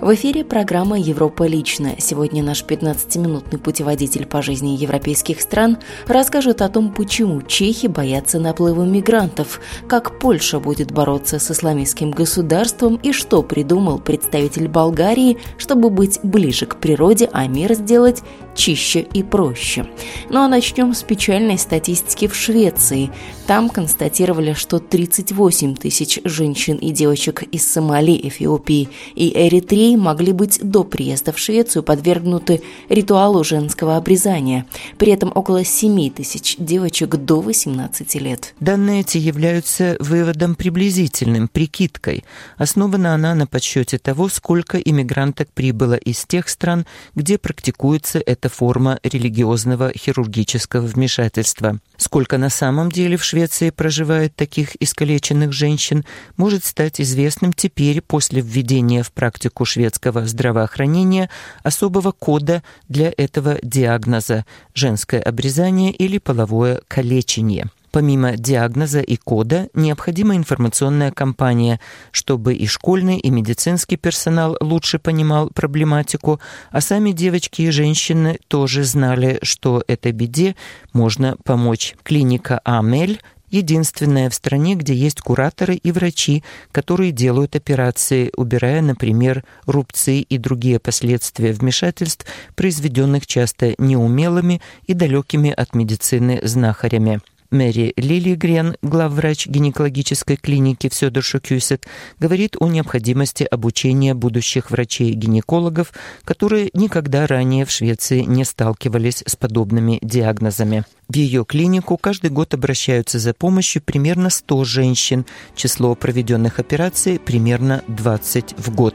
В эфире программа «Европа лично». Сегодня наш 15-минутный путеводитель по жизни европейских стран расскажет о том, почему чехи боятся наплыва мигрантов, как Польша будет бороться с исламистским государством и что придумал представитель Болгарии, чтобы быть ближе к природе, а мир сделать чище и проще. Ну а начнем с печальной статистики в Швеции. Там констатировали, что 38 тысяч женщин и девочек из Сомали, Эфиопии и Эритреи могли быть до приезда в Швецию подвергнуты ритуалу женского обрезания. При этом около 7 тысяч девочек до 18 лет. Данные эти являются выводом приблизительным, прикидкой. Основана она на подсчете того, сколько иммигранток прибыло из тех стран, где практикуется эта форма религиозного хирургического вмешательства. Сколько на самом деле в Швеции проживает таких искалеченных женщин, может стать известным теперь после введения в практику шведского здравоохранения особого кода для этого диагноза – женское обрезание или половое калечение. Помимо диагноза и кода, необходима информационная кампания, чтобы и школьный, и медицинский персонал лучше понимал проблематику, а сами девочки и женщины тоже знали, что этой беде можно помочь. Клиника Амель единственная в стране, где есть кураторы и врачи, которые делают операции, убирая, например, рубцы и другие последствия вмешательств, произведенных часто неумелыми и далекими от медицины знахарями. Мэри Лилигрен, главврач гинекологической клиники в Сёдершукюсет, говорит о необходимости обучения будущих врачей-гинекологов, которые никогда ранее в Швеции не сталкивались с подобными диагнозами. В ее клинику каждый год обращаются за помощью примерно 100 женщин. Число проведенных операций примерно 20 в год.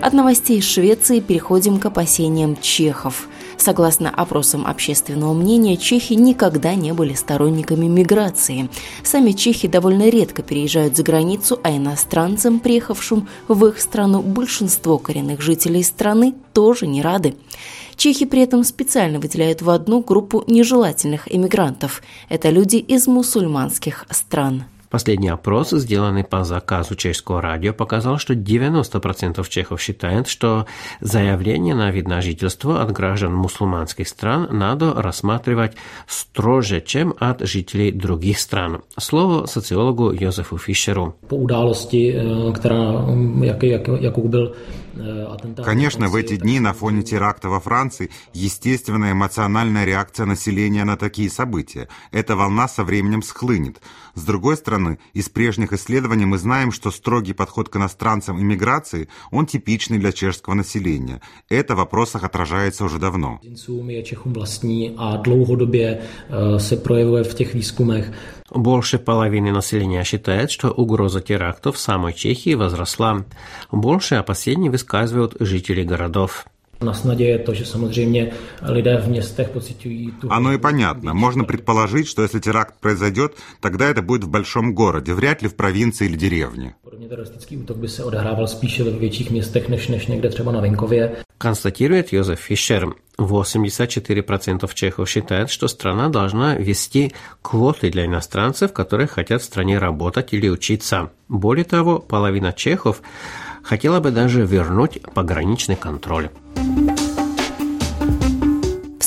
От новостей Швеции переходим к опасениям чехов. Согласно опросам общественного мнения, чехи никогда не были сторонниками миграции. Сами чехи довольно редко переезжают за границу, а иностранцам, приехавшим в их страну, большинство коренных жителей страны тоже не рады. Чехи при этом специально выделяют в одну группу нежелательных иммигрантов. Это люди из мусульманских стран. Последний опрос, сделанный по заказу чешского радио, показал, что 90% чехов считают, что заявление на вид на жительство от граждан мусульманских стран надо рассматривать строже, чем от жителей других стран. Слово социологу Йозефу Фишеру. Eh, která, jak, jak, jakou byl eh, atentát. Конечно, в эти дни на фоне теракта во Франции естественная эмоциональная реакция населения на такие события. Эта волна со временем схлынет. С другой стороны, из прежних исследований мы знаем, что строгий подход к иностранцам и миграции, он типичный для чешского населения. Это в вопросах отражается уже давно. Больше половины населения считает, что угроза терактов в самой Чехии возросла. Больше опасений высказывают жители городов. Na snadě je to, že samozřejmě lidé v městech pocitují tu... Оно и понятно. Можно предположить, что если теракт произойдет, тогда это будет в большом городе, вряд ли в провинции или деревне. Констатирует Йозеф Фишер. 84% чехов считают, что страна должна ввести квоты для иностранцев, которые хотят в стране работать или учиться. Более того, половина чехов хотела бы даже вернуть пограничный контроль.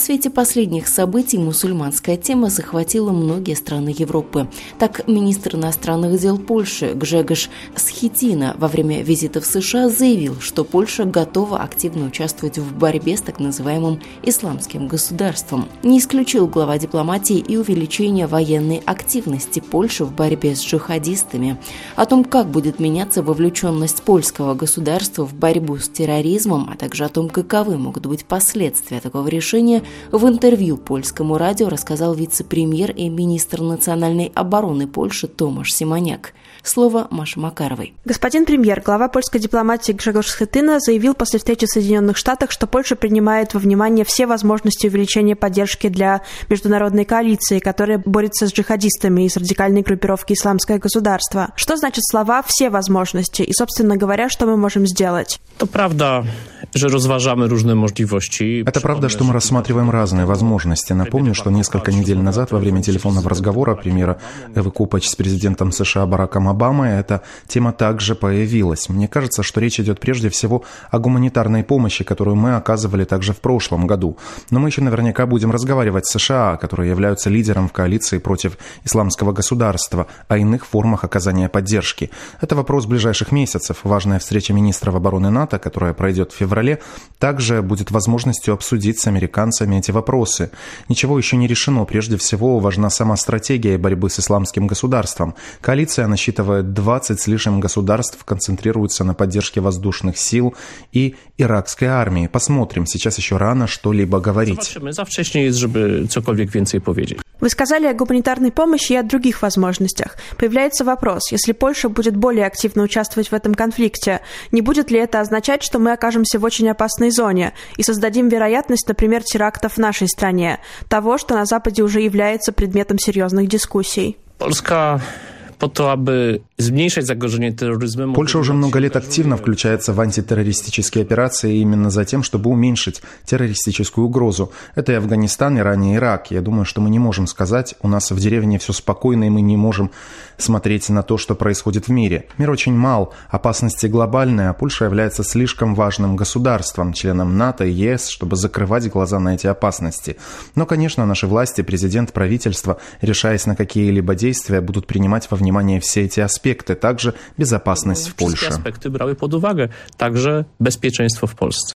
Свете последних событий мусульманская тема захватила многие страны Европы. Так, министр иностранных дел Польши Гжегош Схитина во время визита в США заявил, что Польша готова активно участвовать в борьбе с так называемым исламским государством. Не исключил глава дипломатии и увеличение военной активности Польши в борьбе с джихадистами. О том, как будет меняться вовлеченность польского государства в борьбу с терроризмом, а также о том, каковы могут быть последствия такого решения – В интервью польскому радио рассказал вице-премьер и министр национальной обороны Польши Томаш Симоняк. Слово Маши Макаровой. Господин премьер, глава польской дипломатии Гжегош Схетына заявил после встречи в Соединенных Штатах, что Польша принимает во внимание все возможности увеличения поддержки для международной коалиции, которая борется с джихадистами и с радикальной группировки «Исламское государство». Что значит слова «все возможности» и, собственно говоря, что мы можем сделать? To prawda, Это правда, что мы рассматриваем разные возможности. Напомню, что несколько недель назад во время телефонного разговора премьера Эвы Купач с президентом США Бараком Обамой эта тема также появилась. Мне кажется, что речь идет прежде всего о гуманитарной помощи, которую мы оказывали также в прошлом году. Но мы еще наверняка будем разговаривать с США, которые являются лидером в коалиции против исламского государства, о иных формах оказания поддержки. Это вопрос ближайших месяцев. Важная встреча министров обороны НАТО, которая пройдет в феврале, также будет возможностью обсудить с американцами эти вопросы. Ничего еще не решено. Прежде всего, важна сама стратегия борьбы с исламским государством. Коалиция насчитывает 20 с лишним государств, концентрируется на поддержке воздушных сил и иракской армии. Посмотрим. Сейчас еще рано что-либо говорить. Zobaczymy, za wcześnie jest, żeby cokolwiek więcej powiedzieć. Вы сказали о гуманитарной помощи и о других возможностях. Появляется вопрос, если Польша будет более активно участвовать в этом конфликте, не будет ли это означать, что мы окажемся в очень опасной зоне и создадим вероятность, например, терактов в нашей стране, того, что на Западе уже является предметом серьезных дискуссий? Polska Польша уже много лет активно включается в антитеррористические операции именно за тем, чтобы уменьшить террористическую угрозу. Это и Афганистан, и ранее Ирак. Я думаю, что мы не можем сказать, у нас в деревне все спокойно, и мы не можем смотреть на то, что происходит в мире. Мир очень мал, опасности глобальные, а Польша является слишком важным государством, членом НАТО и ЕС, чтобы закрывать глаза на эти опасности. Но, конечно, наши власти, президент, правительство, решаясь на какие-либо действия, будут принимать во внимание все эти аспекты, также безопасность в Польше. aspekty brały pod uwagę, także bezpieczeństwo w Polsce.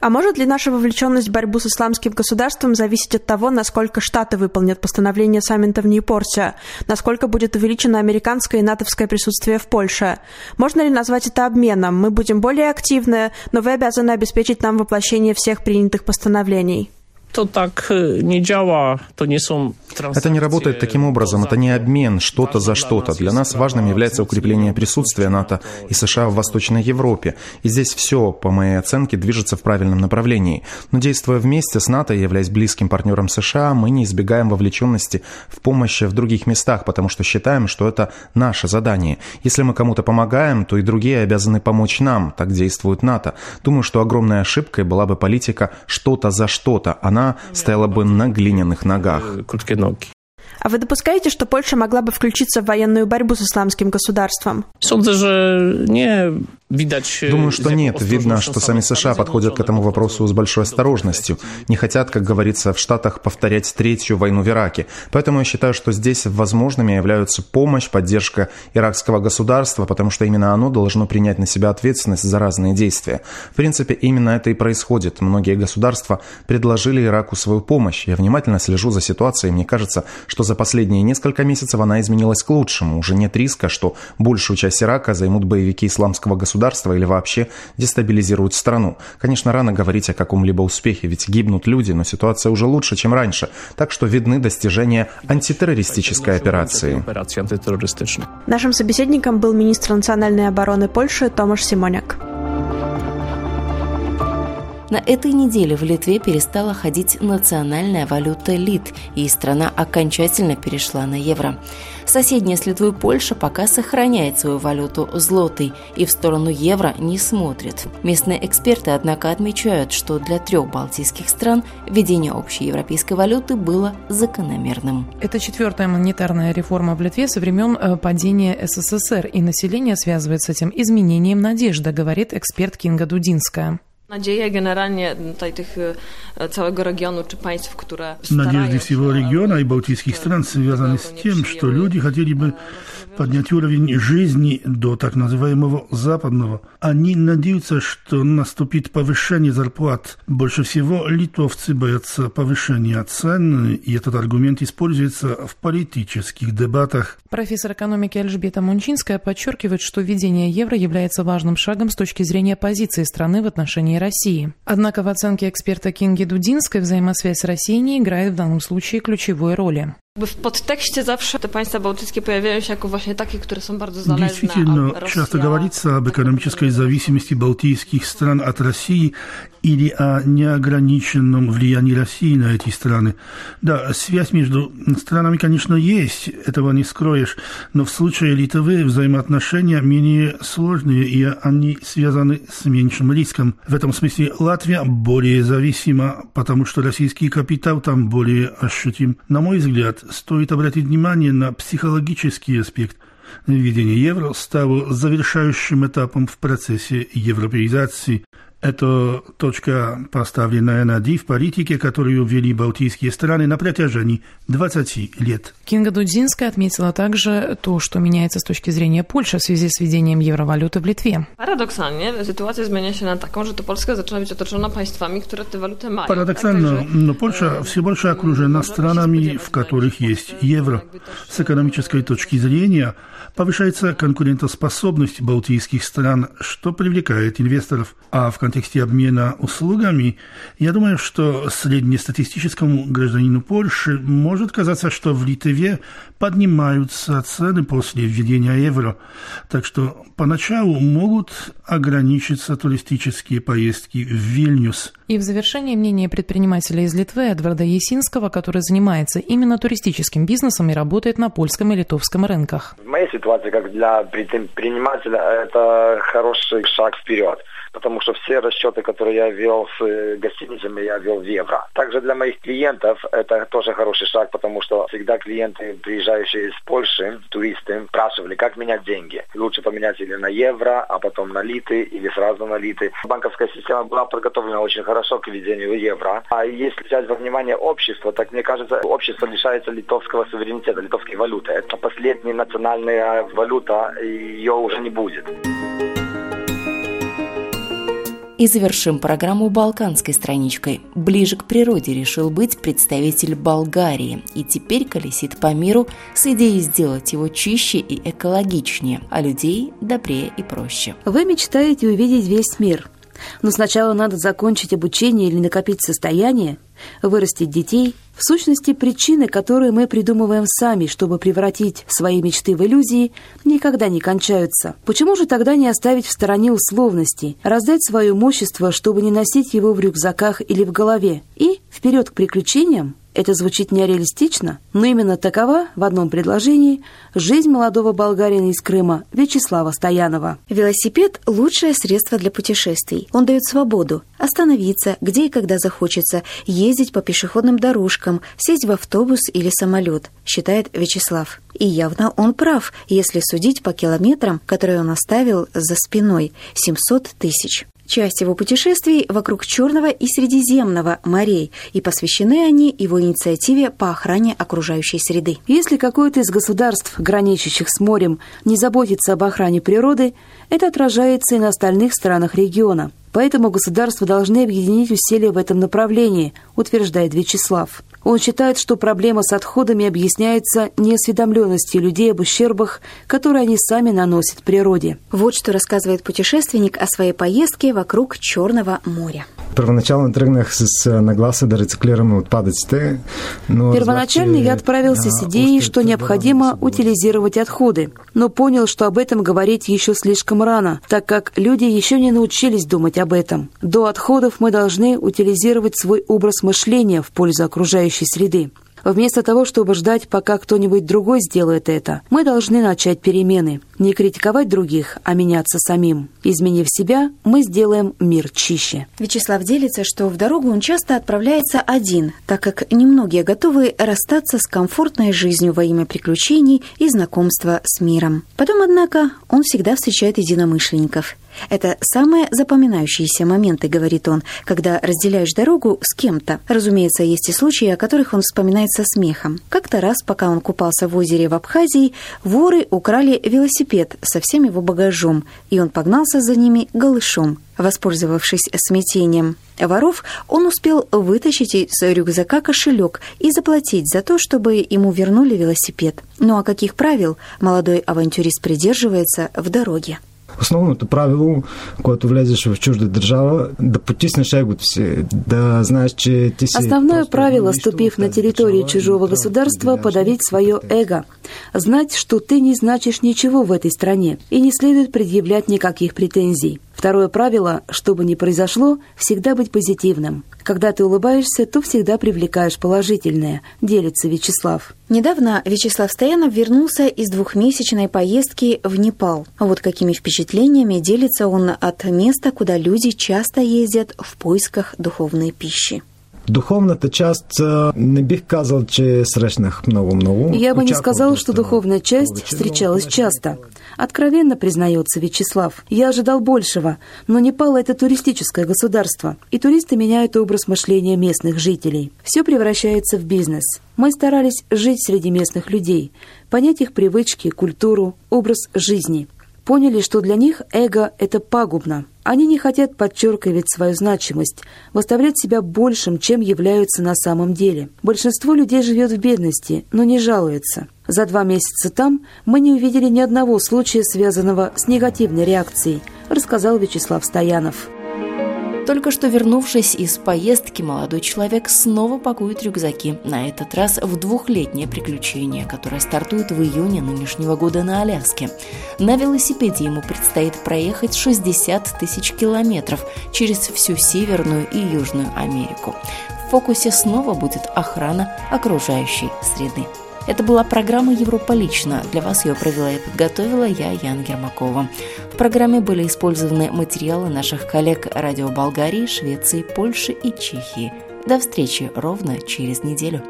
А может ли наша вовлеченность в борьбу с исламским государством зависеть от того, насколько Штаты выполнят постановление саммита в Ньюпорте, насколько будет увеличено американское и натовское присутствие в Польше? Можно ли назвать это обменом? Мы будем более активны, но вы обязаны обеспечить нам воплощение всех принятых постановлений. To tak y, nie działa, to nie są Это не работает таким образом, это не обмен что-то за что-то. Для нас важным является укрепление присутствия НАТО и США в Восточной Европе. И здесь все, по моей оценке, движется в правильном направлении. Но действуя вместе с НАТО и являясь близким партнером США, мы не избегаем вовлеченности в помощь в других местах, потому что считаем, что это наше задание. Если мы кому-то помогаем, то и другие обязаны помочь нам. Так действует НАТО. Думаю, что огромной ошибкой была бы политика «что-то за что-то». Она стояла бы на глиняных ногах. nogi. А вы допускаете, что Польша могла бы включиться в военную борьбу с исламским государством? Sądzę, że nie widać... Думаю, что нет. Видно, что сами США подходят к этому вопросу с большой осторожностью. Не хотят, как говорится в Штатах, повторять третью войну в Ираке. Поэтому я считаю, что здесь возможными являются помощь, поддержка иракского государства, потому что именно оно должно принять на себя ответственность за разные действия. В принципе, именно это и происходит. Многие государства предложили Ираку свою помощь. Я внимательно слежу за ситуацией, и мне кажется, что за последние несколько месяцев она изменилась к лучшему. Уже нет риска, что большую часть Ирака займут боевики исламского государства или вообще дестабилизируют страну. Конечно, рано говорить о каком-либо успехе, ведь гибнут люди, но ситуация уже лучше, чем раньше. Так что видны достижения антитеррористической операции. Нашим собеседником был министр национальной обороны Польши Томаш Симоняк. На этой неделе в Литве перестала ходить национальная валюта лит, и страна окончательно перешла на евро. Соседняя с Литвой Польша пока сохраняет свою валюту злотый и в сторону евро не смотрит. Местные эксперты, однако, отмечают, что для трех балтийских стран введение общей европейской валюты было закономерным. Это четвертая монетарная реформа в Литве со времен э, падения СССР, и население связывает с этим изменением надежда, говорит эксперт Кинга Дудинская. Nadzieje generalnie tutaj tych e, całego regionu czy państw, które Надежды всего региона и балтийских стран связаны с тем, что люди хотели бы поднять уровень жизни до так называемого западного. Они надеются, что наступит повышение зарплат. Больше всего литовцы боятся повышения цен, и этот аргумент используется в политических дебатах. Профессор экономики Альжбета Мунчинская подчеркивает, что введение евро является важным шагом с точки зрения позиции страны в отношении России. Однако в оценке эксперта Кинги Дудинской взаимосвязь с Россией не играет в данном случае ключевой роли. W podtekście zawsze te państwa bałtyckie pojawiają się jako właśnie takie, które są bardzo zależne Действительно, часто говорится об экономической зависимости балтийских стран от России или о неограниченном влиянии России на эти страны. Да, связь между странами, конечно, есть, этого не скроешь, но в случае Литвы взаимоотношения менее сложные, и они связаны с меньшим риском. В этом смысле Латвия более зависима, потому что российский капитал там более ощутим. На мой взгляд, стоит обратить внимание на психологический аспект. Введение евро стало завершающим этапом в процессе европеизации. Это точка, поставленная на «ди» в политике, которую ввели балтийские страны на протяжении 20 лет. Кинга Дудзинская отметила также то, что меняется с точки зрения Польши в связи с введением евровалюты в Литве. Paradoksalnie sytuacja zmienia się na taką, że to Polska zaczyna być otoczona państwami, które tę walutę mają. Парадоксально, но Польша все больше окружена странами, в которых есть евро. С экономической точки зрения повышается конкурентоспособность балтийских стран, что привлекает инвесторов. А в контексте обмена услугами, я думаю, что среднестатистическому гражданину Польши может казаться, что в Литве поднимаются цены после введения евро. Так что поначалу могут ограничиться туристические поездки в Вильнюс. И в завершение мнение предпринимателя из Литвы Эдварда Есинского, который занимается именно туристическим бизнесом и работает на польском и литовском рынках. В моей ситуации, как для предпринимателя, это хороший шаг вперед потому что все расчеты, которые я вел с э, гостиницами, я вел в евро. Также для моих клиентов это тоже хороший шаг, потому что всегда клиенты, приезжающие из Польши, туристы, спрашивали, как менять деньги. Лучше поменять или на евро, а потом на литы, или сразу на литы. Банковская система была подготовлена очень хорошо к введению евро. А если взять во внимание общество, так мне кажется, общество лишается литовского суверенитета, литовской валюты. Это последняя национальная валюта, ее уже не будет. И завершим программу балканской страничкой. Ближе к природе решил быть представитель Болгарии и теперь колесит по миру с идеей сделать его чище и экологичнее, а людей добрее и проще. Вы мечтаете увидеть весь мир, но сначала надо закончить обучение или накопить состояние, вырастить детей, в сущности, причины, которые мы придумываем сами, чтобы превратить свои мечты в иллюзии, никогда не кончаются. Почему же тогда не оставить в стороне условностей, раздать свое имущество, чтобы не носить его в рюкзаках или в голове, и вперед к приключениям? Это звучит нереалистично, но именно такова, в одном предложении, жизнь молодого болгарина из Крыма Вячеслава Стоянова. Велосипед – лучшее средство для путешествий. Он дает свободу – остановиться, где и когда захочется, ездить по пешеходным дорожкам, сесть в автобус или самолет, считает Вячеслав. И явно он прав, если судить по километрам, которые он оставил за спиной – 700 тысяч. Часть его путешествий вокруг Черного и Средиземного морей, и посвящены они его инициативе по охране окружающей среды. Если какое-то из государств, граничащих с морем, не заботится об охране природы, это отражается и на остальных странах региона. Поэтому государства должны объединить усилия в этом направлении, утверждает Вячеслав. Он считает, что проблема с отходами объясняется неосведомленностью людей об ущербах, которые они сами наносят природе. Вот что рассказывает путешественник о своей поездке вокруг Черного моря. Първоначално тръгнах с нагласа да рециклираме отпадъците, но... Первоначально я отправился с идеей, что необходимо утилизировать отходы, но понял, что об этом говорить еще слишком рано, так как люди еще не научились думать об этом. До отходов мы должны утилизировать свой образ мышления в пользу окружающей среды. Вместо того, чтобы ждать, пока кто-нибудь другой сделает это, мы должны начать перемены. Не критиковать других, а меняться самим. Изменив себя, мы сделаем мир чище. Вячеслав делится, что в дорогу он часто отправляется один, так как немногие готовы расстаться с комфортной жизнью во имя приключений и знакомства с миром. Потом, однако, он всегда встречает единомышленников. Это самые запоминающиеся моменты, говорит он, когда разделяешь дорогу с кем-то. Разумеется, есть и случаи, о которых он вспоминает со смехом. Как-то раз, пока он купался в озере в Абхазии, воры украли велосипед со всем его багажом, и он погнался за ними голышом. Воспользовавшись смятением воров, он успел вытащить из рюкзака кошелек и заплатить за то, чтобы ему вернули велосипед. Ну а каких правил молодой авантюрист придерживается в дороге? Основното правило, когато влезеш в чужда държава, да потиснеш егото си, да знаешь, че ти си... Основное правило, ступив на территорию чужого государства, подавить свое эго. Знать, что ты не значишь ничего в этой стране, и не следует предъявлять никаких претензий. Второе правило, что бы ни произошло, всегда быть позитивным. Когда ты улыбаешься, то всегда привлекаешь положительное, делится Вячеслав. Недавно Вячеслав Стоянов вернулся из двухмесячной поездки в Непал. Вот какими впечатлениями делится он от места, куда люди часто ездят в поисках духовной пищи. Духовната част не бих казал, че срещнах много-много. Я бы не сказал, что духовная часть встречалась часто. Откровенно признается Вячеслав. Я ожидал большего, но Непал – это туристическое государство, и туристы меняют образ мышления местных жителей. Все превращается в бизнес. Мы старались жить среди местных людей, понять их привычки, культуру, образ жизни. Поняли, что для них эго – это пагубно. Они не хотят подчеркивать свою значимость, выставлять себя большим, чем являются на самом деле. Большинство людей живет в бедности, но не жалуется. За два месяца там мы не увидели ни одного случая, связанного с негативной реакцией, рассказал Вячеслав Стоянов. Только что вернувшись из поездки, молодой человек снова пакует рюкзаки, на этот раз в двухлетнее приключение, которое стартует в июне нынешнего года на Аляске. На велосипеде ему предстоит проехать 60 тысяч километров через всю Северную и Южную Америку. В фокусе снова будет охрана окружающей среды. Это была программа «Европа лично». Для вас ее провела и подготовила я, Ян Гермакова. В программе были использованы материалы наших коллег радио Болгарии, Швеции, Польши и Чехии. До встречи ровно через неделю.